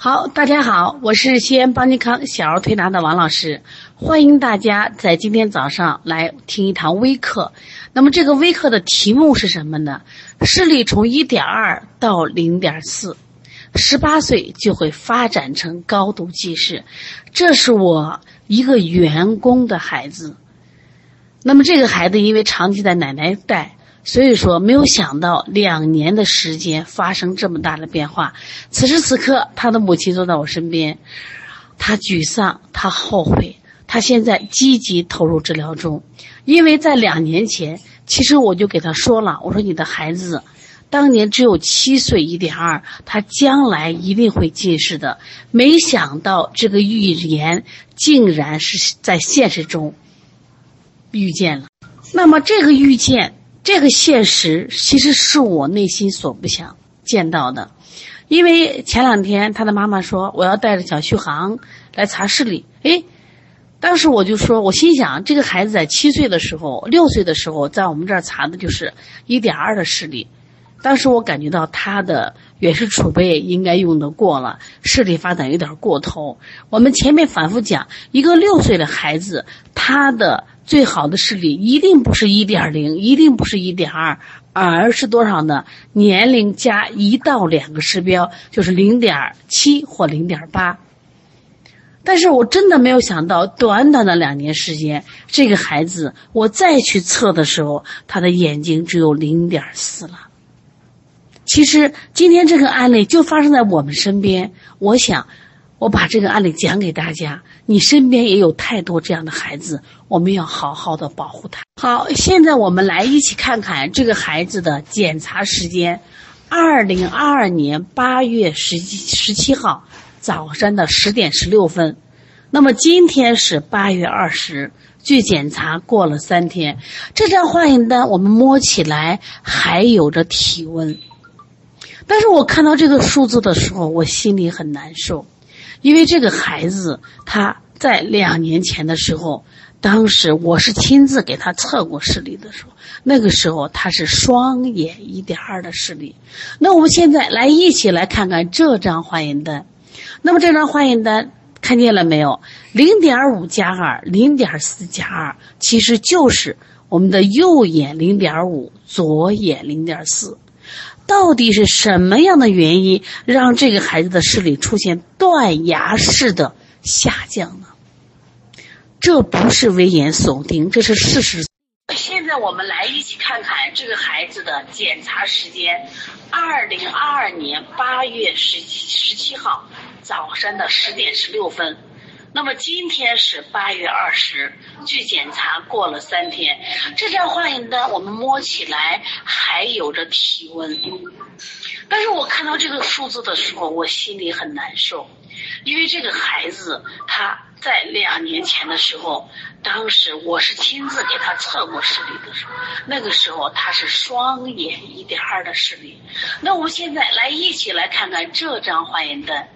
好，大家好，我是西安邦尼康小儿推拿的王老师，欢迎大家在今天早上来听一堂微课。那么这个微课的题目是什么呢？视力从一点二到零点四，十八岁就会发展成高度近视。这是我一个员工的孩子。那么这个孩子因为长期在奶奶带。所以说，没有想到两年的时间发生这么大的变化。此时此刻，他的母亲坐在我身边，他沮丧，他后悔，他现在积极投入治疗中。因为在两年前，其实我就给他说了，我说你的孩子当年只有七岁一点二，他将来一定会近视的。没想到这个预言竟然是在现实中遇见了。那么这个预见。这个现实其实是我内心所不想见到的，因为前两天他的妈妈说我要带着小续航来查视力，哎，当时我就说，我心想这个孩子在七岁的时候、六岁的时候在我们这儿查的就是一点二的视力，当时我感觉到他的远视储备应该用得过了，视力发展有点过头。我们前面反复讲，一个六岁的孩子他的。最好的视力一定不是一点零，一定不是一点二，而是多少呢？年龄加一到两个视标，就是零点七或零点八。但是我真的没有想到，短短的两年时间，这个孩子我再去测的时候，他的眼睛只有零点四了。其实今天这个案例就发生在我们身边，我想。我把这个案例讲给大家，你身边也有太多这样的孩子，我们要好好的保护他。好，现在我们来一起看看这个孩子的检查时间：二零二二年八月十十七号早上的十点十六分。那么今天是八月二十，距检查过了三天。这张化验单我们摸起来还有着体温，但是我看到这个数字的时候，我心里很难受。因为这个孩子他在两年前的时候，当时我是亲自给他测过视力的时候，那个时候他是双眼一点二的视力。那我们现在来一起来看看这张化验单。那么这张化验单看见了没有？零点五加二，零点四加二，其实就是我们的右眼零点五，左眼零点四。到底是什么样的原因让这个孩子的视力出现断崖式的下降呢？这不是危言耸听，这是事实。现在我们来一起看看这个孩子的检查时间：二零二二年八月十十七号早上的十点十六分。那么今天是八月二十，据检查过了三天。这张化验单我们摸起来还有着体温，但是我看到这个数字的时候，我心里很难受，因为这个孩子他在两年前的时候，当时我是亲自给他测过视力的时候，那个时候他是双眼一点二的视力。那我们现在来一起来看看这张化验单，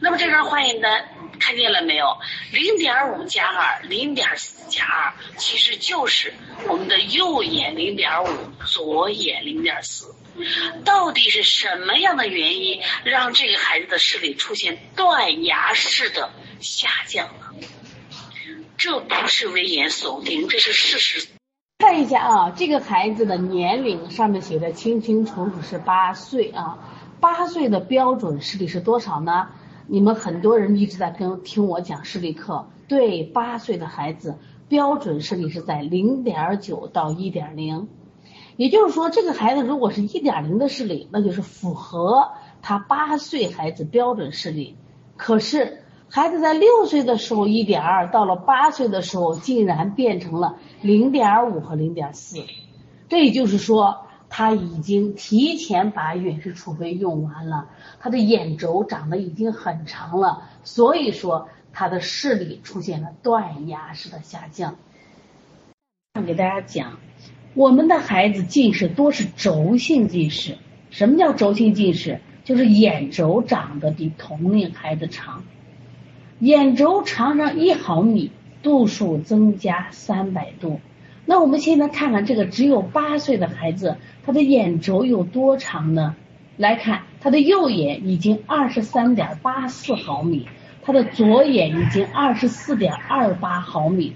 那么这张化验单。看见了没有？零点五加二，零点四加二，其实就是我们的右眼零点五，左眼零点四。到底是什么样的原因让这个孩子的视力出现断崖式的下降呢？这不是危言耸听，这是事实。看一下啊，这个孩子的年龄上面写的清清楚楚是八岁啊，八岁的标准视力是多少呢？你们很多人一直在跟听我讲视力课，对八岁的孩子标准视力是在零点九到一点零，也就是说，这个孩子如果是一点零的视力，那就是符合他八岁孩子标准视力。可是孩子在六岁的时候一点二，到了八岁的时候竟然变成了零点五和零点四，这也就是说。他已经提前把远视储备用完了，他的眼轴长得已经很长了，所以说他的视力出现了断崖式的下降。给大家讲，我们的孩子近视多是轴性近视。什么叫轴性近视？就是眼轴长得比同龄孩子长，眼轴长上一毫米，度数增加三百度。那我们现在看看这个只有八岁的孩子。他的眼轴有多长呢？来看，他的右眼已经二十三点八四毫米，他的左眼已经二十四点二八毫米。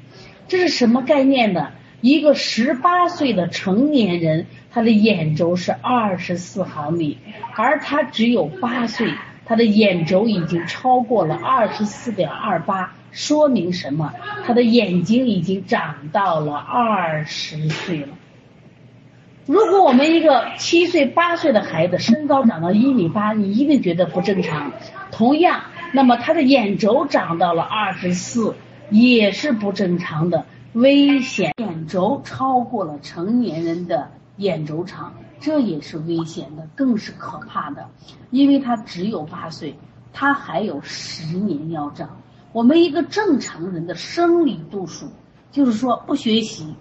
这是什么概念呢？一个十八岁的成年人，他的眼轴是二十四毫米，而他只有八岁，他的眼轴已经超过了二十四点二八，说明什么？他的眼睛已经长到了二十岁了。如果我们一个七岁、八岁的孩子身高长到一米八，你一定觉得不正常。同样，那么他的眼轴长到了二十四，也是不正常的。危险，眼轴超过了成年人的眼轴长，这也是危险的，更是可怕的，因为他只有八岁，他还有十年要长。我们一个正常人的生理度数，就是说不学习，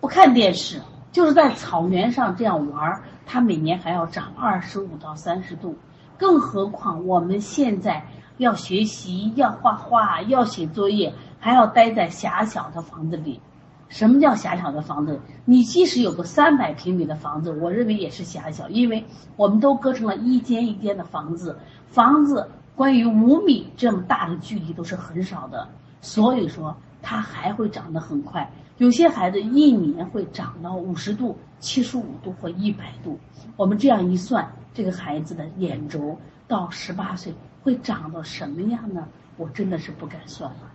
不看电视，就是在草原上这样玩，他每年还要长二十五到三十度，更何况我们现在要学习，要画画，要写作业。还要待在狭小的房子里，什么叫狭小的房子？你即使有个三百平米的房子，我认为也是狭小，因为我们都隔成了一间一间的房子，房子关于五米这么大的距离都是很少的，所以说它还会长得很快。有些孩子一年会长到五十度、七十五度或一百度，我们这样一算，这个孩子的眼轴到十八岁会长到什么样呢？我真的是不敢算了。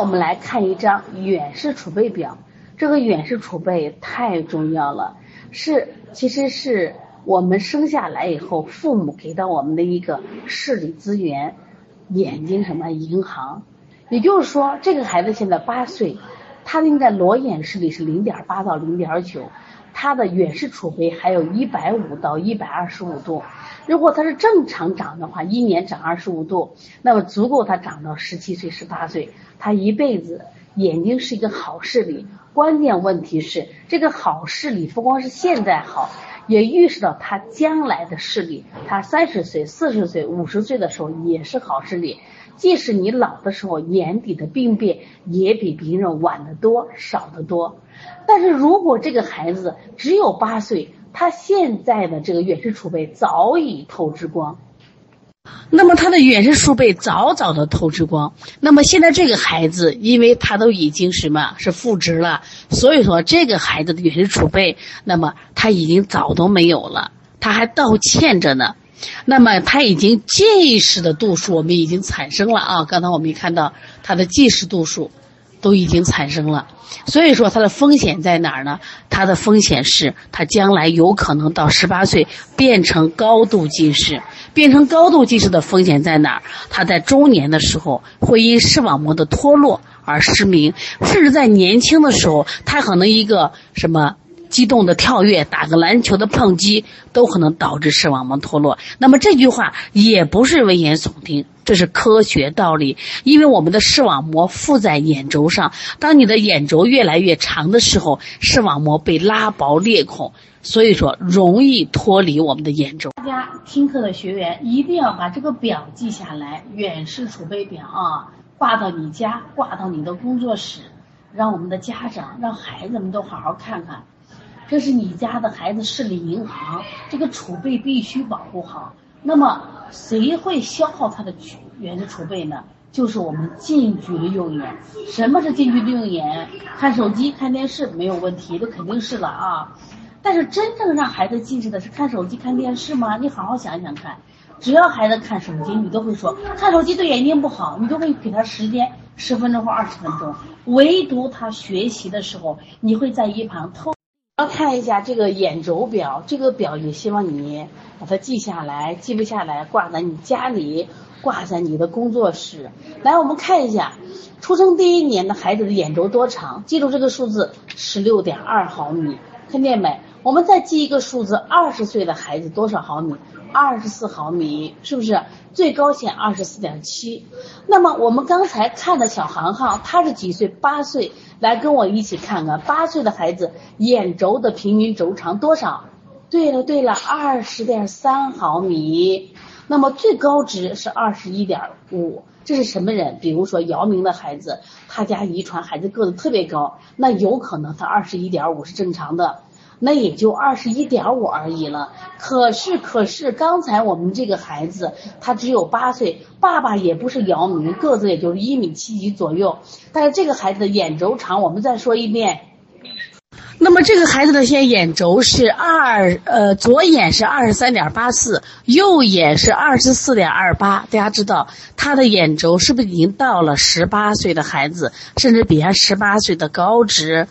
我们来看一张远视储备表，这个远视储备太重要了，是其实是我们生下来以后父母给到我们的一个视力资源，眼睛什么银行，也就是说这个孩子现在八岁，他应该裸眼视力是零点八到零点九，他的远视储备还有一百五到一百二十五度。如果他是正常长的话，一年长二十五度，那么足够他长到十七岁、十八岁，他一辈子眼睛是一个好视力。关键问题是，这个好视力不光是现在好，也预示到他将来的视力。他三十岁、四十岁、五十岁的时候也是好视力。即使你老的时候，眼底的病变也比别人晚得多、少得多。但是如果这个孩子只有八岁，他现在的这个远视储备早已透支光，那么他的远视储备早早的透支光，那么现在这个孩子，因为他都已经什么是负值了，所以说这个孩子的远视储备，那么他已经早都没有了，他还倒欠着呢，那么他已经近视的度数我们已经产生了啊，刚才我们也看到他的近视度数。都已经产生了，所以说它的风险在哪儿呢？它的风险是，它将来有可能到十八岁变成高度近视，变成高度近视的风险在哪儿？他在中年的时候会因视网膜的脱落而失明，甚至在年轻的时候，他可能一个什么？激动的跳跃，打个篮球的碰击，都可能导致视网膜脱落。那么这句话也不是危言耸听，这是科学道理。因为我们的视网膜附在眼轴上，当你的眼轴越来越长的时候，视网膜被拉薄裂孔，所以说容易脱离我们的眼轴。大家听课的学员一定要把这个表记下来，远视储备表啊，挂到你家，挂到你的工作室，让我们的家长，让孩子们都好好看看。这是你家的孩子视力银行，这个储备必须保护好。那么谁会消耗他的远视储备呢？就是我们近距离用眼。什么是近距离用眼？看手机、看电视没有问题，这肯定是了啊。但是真正让孩子近视的是看手机、看电视吗？你好好想想看。只要孩子看手机，你都会说看手机对眼睛不好，你都会给他时间十分钟或二十分钟。唯独他学习的时候，你会在一旁偷。要看一下这个眼轴表，这个表也希望你把它记下来，记不下来挂在你家里，挂在你的工作室。来，我们看一下，出生第一年的孩子的眼轴多长？记住这个数字，十六点二毫米，看见没？我们再记一个数字，二十岁的孩子多少毫米？二十四毫米，是不是？最高线二十四点七。那么我们刚才看的小航航，他是几岁？八岁。来跟我一起看看，八岁的孩子眼轴的平均轴长多少？对了对了，二十点三毫米。那么最高值是二十一点五。这是什么人？比如说姚明的孩子，他家遗传孩子个子特别高，那有可能他二十一点五是正常的。那也就二十一点五而已了。可是，可是刚才我们这个孩子他只有八岁，爸爸也不是姚明，个子也就是一米七几左右。但是这个孩子的眼轴长，我们再说一遍。那么这个孩子的现在眼轴是二，呃，左眼是二十三点八四，右眼是二十四点二八。大家知道他的眼轴是不是已经到了十八岁的孩子，甚至比他十八岁的高值？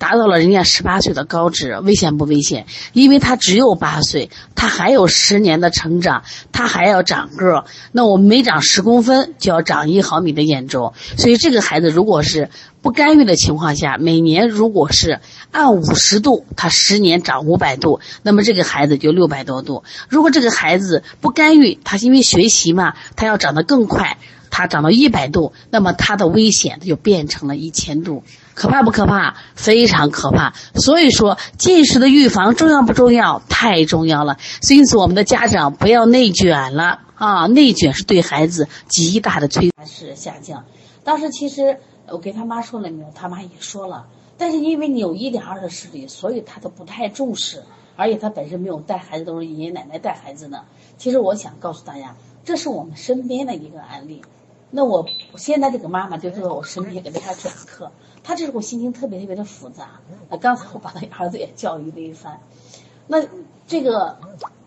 达到了人家十八岁的高值，危险不危险？因为他只有八岁，他还有十年的成长，他还要长个儿。那我们每长十公分就要长一毫米的眼轴，所以这个孩子如果是不干预的情况下，每年如果是按五十度，他十年长五百度，那么这个孩子就六百多度。如果这个孩子不干预，他因为学习嘛，他要长得更快，他长到一百度，那么他的危险就变成了一千度。可怕不可怕？非常可怕。所以说，近视的预防重要不重要？太重要了。因此，我们的家长不要内卷了啊！内卷是对孩子极大的摧是下降。当时其实我给他妈说了没有？他妈也说了。但是因为你有一点二的视力，所以他都不太重视，而且他本身没有带孩子，都是爷爷奶奶带孩子的。其实我想告诉大家，这是我们身边的一个案例。那我现在这个妈妈就坐在我身边给他讲课。他这时候心情特别特别的复杂。那刚才我把他儿子也教育了一番。那这个，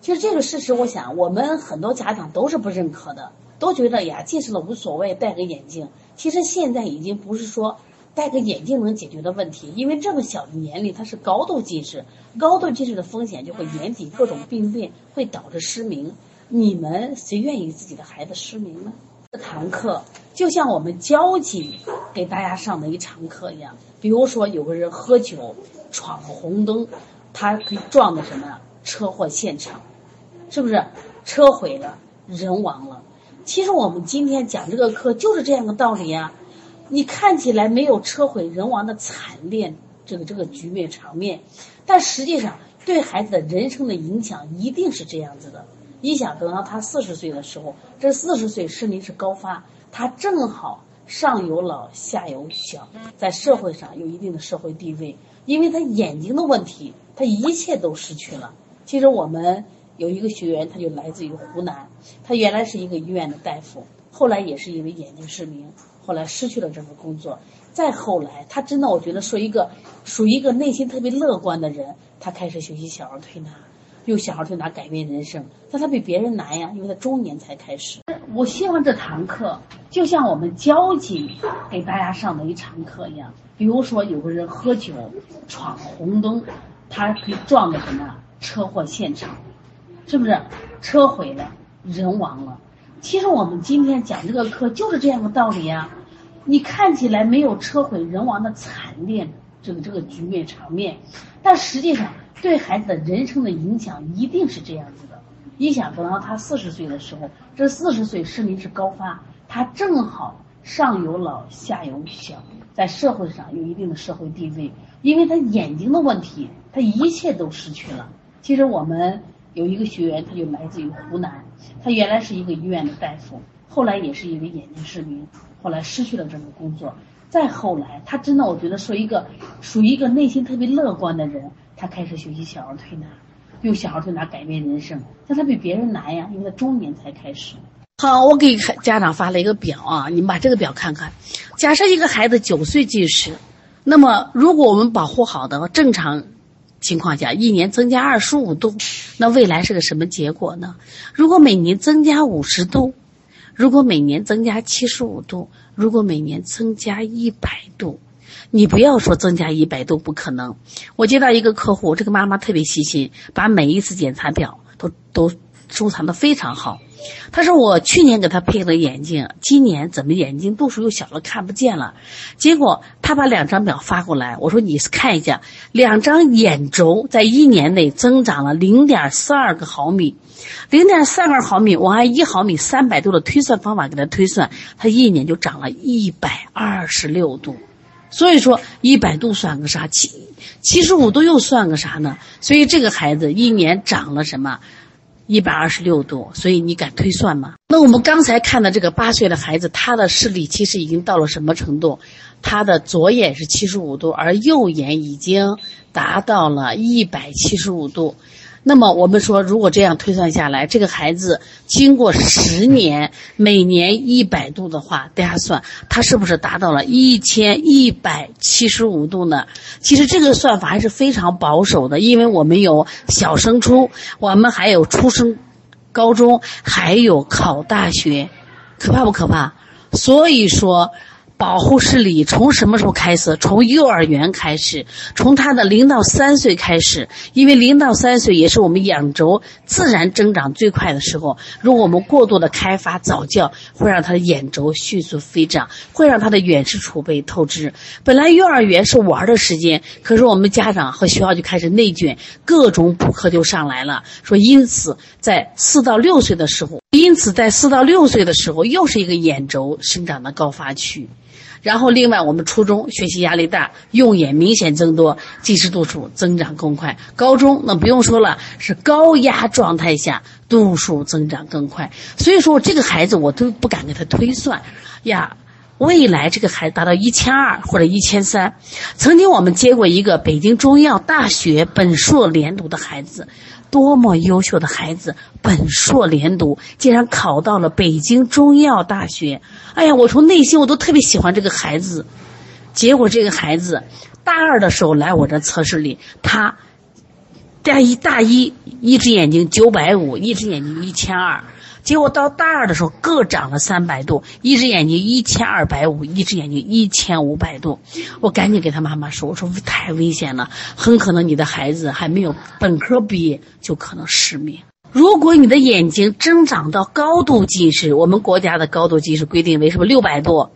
其实这个事实，我想我们很多家长都是不认可的，都觉得呀，近视了无所谓，戴个眼镜。其实现在已经不是说戴个眼镜能解决的问题，因为这么小的年龄，他是高度近视，高度近视的风险就会眼底各种病变，会导致失明。你们谁愿意自己的孩子失明呢？这堂课就像我们交警给大家上的一堂课一样。比如说，有个人喝酒闯红灯，他可以撞的什么车祸现场，是不是？车毁了，人亡了。其实我们今天讲这个课就是这样的道理呀。你看起来没有车毁人亡的惨烈这个这个局面场面，但实际上对孩子的人生的影响一定是这样子的。你想等到他四十岁的时候，这四十岁视力是高发，他正好上有老下有小，在社会上有一定的社会地位，因为他眼睛的问题，他一切都失去了。其实我们有一个学员，他就来自于湖南，他原来是一个医院的大夫，后来也是因为眼睛失明，后来失去了这份工作。再后来，他真的我觉得说一个属于一个内心特别乐观的人，他开始学习小儿推拿。用小孩推拿改变人生，但他比别人难呀，因为他中年才开始。我希望这堂课就像我们交警给大家上的一堂课一样。比如说，有个人喝酒闯红灯，他可以撞的什么车祸现场，是不是？车毁了，人亡了。其实我们今天讲这个课就是这样的道理呀。你看起来没有车毁人亡的惨烈这个这个局面场面，但实际上。对孩子的人生的影响一定是这样子的。你想等到他四十岁的时候，这四十岁失明是高发，他正好上有老下有小，在社会上有一定的社会地位，因为他眼睛的问题，他一切都失去了。其实我们有一个学员，他就来自于湖南，他原来是一个医院的大夫，后来也是因为眼睛失明，后来失去了这个工作。再后来，他真的我觉得说一个属于一个内心特别乐观的人。他开始学习小儿推拿，用小儿推拿改变人生，但他比别人难呀，因为他中年才开始。好，我给家长发了一个表啊，你们把这个表看看。假设一个孩子九岁近视，那么如果我们保护好的正常情况下，一年增加二十五度，那未来是个什么结果呢？如果每年增加五十度，如果每年增加七十五度，如果每年增加一百度。你不要说增加一百都不可能。我接到一个客户，这个妈妈特别细心，把每一次检查表都都收藏的非常好。她说我去年给她配了眼镜，今年怎么眼睛度数又小了，看不见了。结果她把两张表发过来，我说你看一下，两张眼轴在一年内增长了零点四二个毫米，零点四二毫米，我按一毫米三百度的推算方法给她推算，她一年就长了一百二十六度。所以说一百度算个啥？七七十五度又算个啥呢？所以这个孩子一年长了什么？一百二十六度。所以你敢推算吗？那我们刚才看的这个八岁的孩子，他的视力其实已经到了什么程度？他的左眼是七十五度，而右眼已经达到了一百七十五度。那么我们说，如果这样推算下来，这个孩子经过十年，每年一百度的话，大家算他是不是达到了一千一百七十五度呢？其实这个算法还是非常保守的，因为我们有小升初，我们还有初升高中，还有考大学，可怕不可怕？所以说。保护视力从什么时候开始？从幼儿园开始，从他的零到三岁开始，因为零到三岁也是我们眼轴自然增长最快的时候。如果我们过度的开发早教，会让他的眼轴迅速飞涨，会让他的远视储备透支。本来幼儿园是玩的时间，可是我们家长和学校就开始内卷，各种补课就上来了。说因此在四到六岁的时候，因此在四到六岁的时候，又是一个眼轴生长的高发区。然后，另外我们初中学习压力大，用眼明显增多，近视度数增长更快。高中那不用说了，是高压状态下度数增长更快。所以说，这个孩子我都不敢给他推算，呀，未来这个孩子达到一千二或者一千三。曾经我们接过一个北京中医药大学本硕连读的孩子。多么优秀的孩子，本硕连读，竟然考到了北京中医药大学。哎呀，我从内心我都特别喜欢这个孩子。结果这个孩子大二的时候来我这测试里，他大一大一一只眼睛九百五，一只眼睛一千二。结果到大二的时候，各长了三百度，一只眼睛一千二百五，一只眼睛一千五百度。我赶紧给他妈妈说：“我说太危险了，很可能你的孩子还没有本科毕业就可能失明。如果你的眼睛增长到高度近视，我们国家的高度近视规定为什么六百度？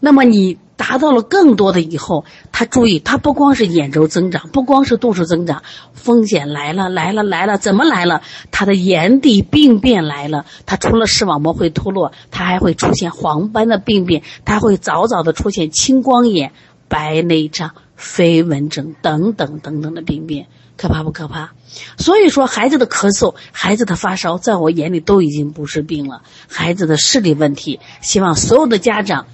那么你。”达到了更多的以后，他注意，他不光是眼轴增长，不光是度数增长，风险来了来了来了，怎么来了？他的眼底病变来了，他除了视网膜会脱落，他还会出现黄斑的病变，他会早早的出现青光眼、白内障、飞蚊症等等等等的病变，可怕不可怕？所以说，孩子的咳嗽、孩子的发烧，在我眼里都已经不是病了，孩子的视力问题，希望所有的家长。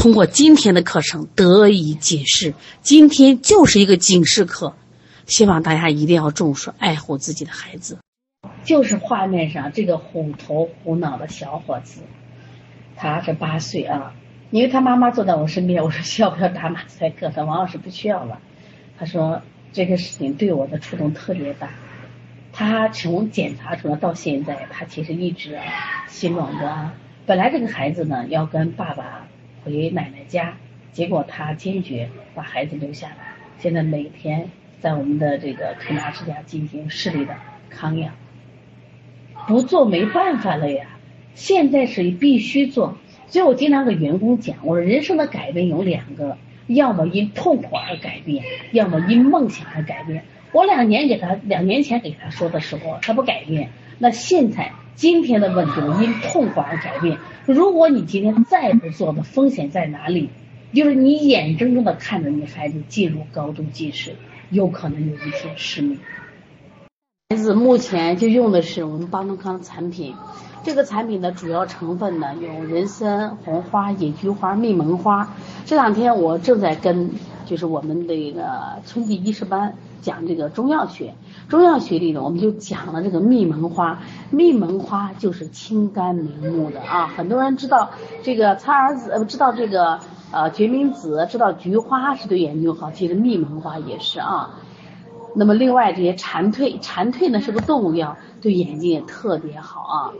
通过今天的课程得以解释，今天就是一个警示课，希望大家一定要重视爱护自己的孩子。就是画面上这个虎头虎脑的小伙子，他是八岁啊，因为他妈妈坐在我身边，我说需要不要打马赛克？他王老师不需要了。他说这个事情对我的触动特别大。他从检查出来到现在，他其实一直心软的。本来这个孩子呢要跟爸爸。回奶奶家，结果他坚决把孩子留下来。现在每天在我们的这个推拿师家进行视力的康养，不做没办法了呀。现在是必须做，所以我经常给员工讲，我说人生的改变有两个，要么因痛苦而改变，要么因梦想而改变。我两年给他两年前给他说的时候，他不改变。那现在今天的问题因痛苦而改变。如果你今天再不做的风险在哪里？就是你眼睁睁的看着你孩子进入高度近视，有可能有一天失明。孩子目前就用的是我们邦东康产品，这个产品的主要成分呢有人参、红花、野菊花、蜜蒙花。这两天我正在跟就是我们这个春季医师班讲这个中药学。中药学里呢，我们就讲了这个蜜蒙花。蜜蒙花就是清肝明目的啊，很多人知道这个苍耳子，呃，知道这个呃决明子，知道菊花是对眼睛好，其实蜜蒙花也是啊。那么另外这些蝉蜕，蝉蜕呢是个动物药，对眼睛也特别好啊。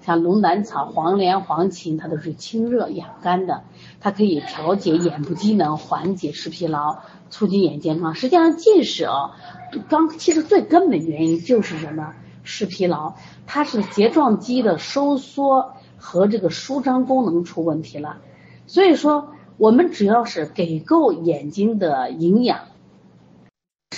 像龙胆草、黄连、黄芩，它都是清热养肝的，它可以调节眼部机能，缓解视疲劳，促进眼健康。实际上近视啊。刚其实最根本原因就是什么？视疲劳，它是睫状肌的收缩和这个舒张功能出问题了。所以说，我们只要是给够眼睛的营养。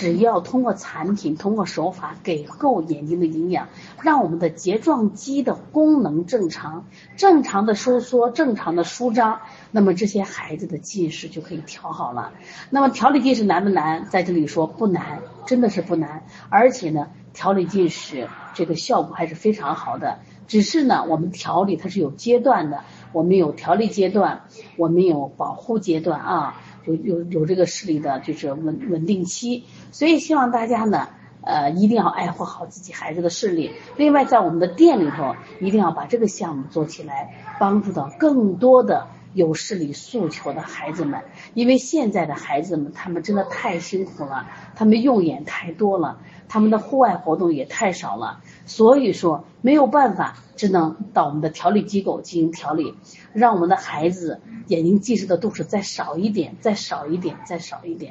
只要通过产品，通过手法给够眼睛的营养，让我们的睫状肌的功能正常，正常的收缩，正常的舒张，那么这些孩子的近视就可以调好了。那么调理近视难不难？在这里说不难，真的是不难。而且呢，调理近视这个效果还是非常好的。只是呢，我们调理它是有阶段的，我们有调理阶段，我们有保护阶段啊。有有有这个视力的就是稳稳定期，所以希望大家呢。呃，一定要爱护好自己孩子的视力。另外，在我们的店里头，一定要把这个项目做起来，帮助到更多的有视力诉求的孩子们。因为现在的孩子们，他们真的太辛苦了，他们用眼太多了，他们的户外活动也太少了。所以说，没有办法，只能到我们的调理机构进行调理，让我们的孩子眼睛近视的度数再少一点，再少一点，再少一点。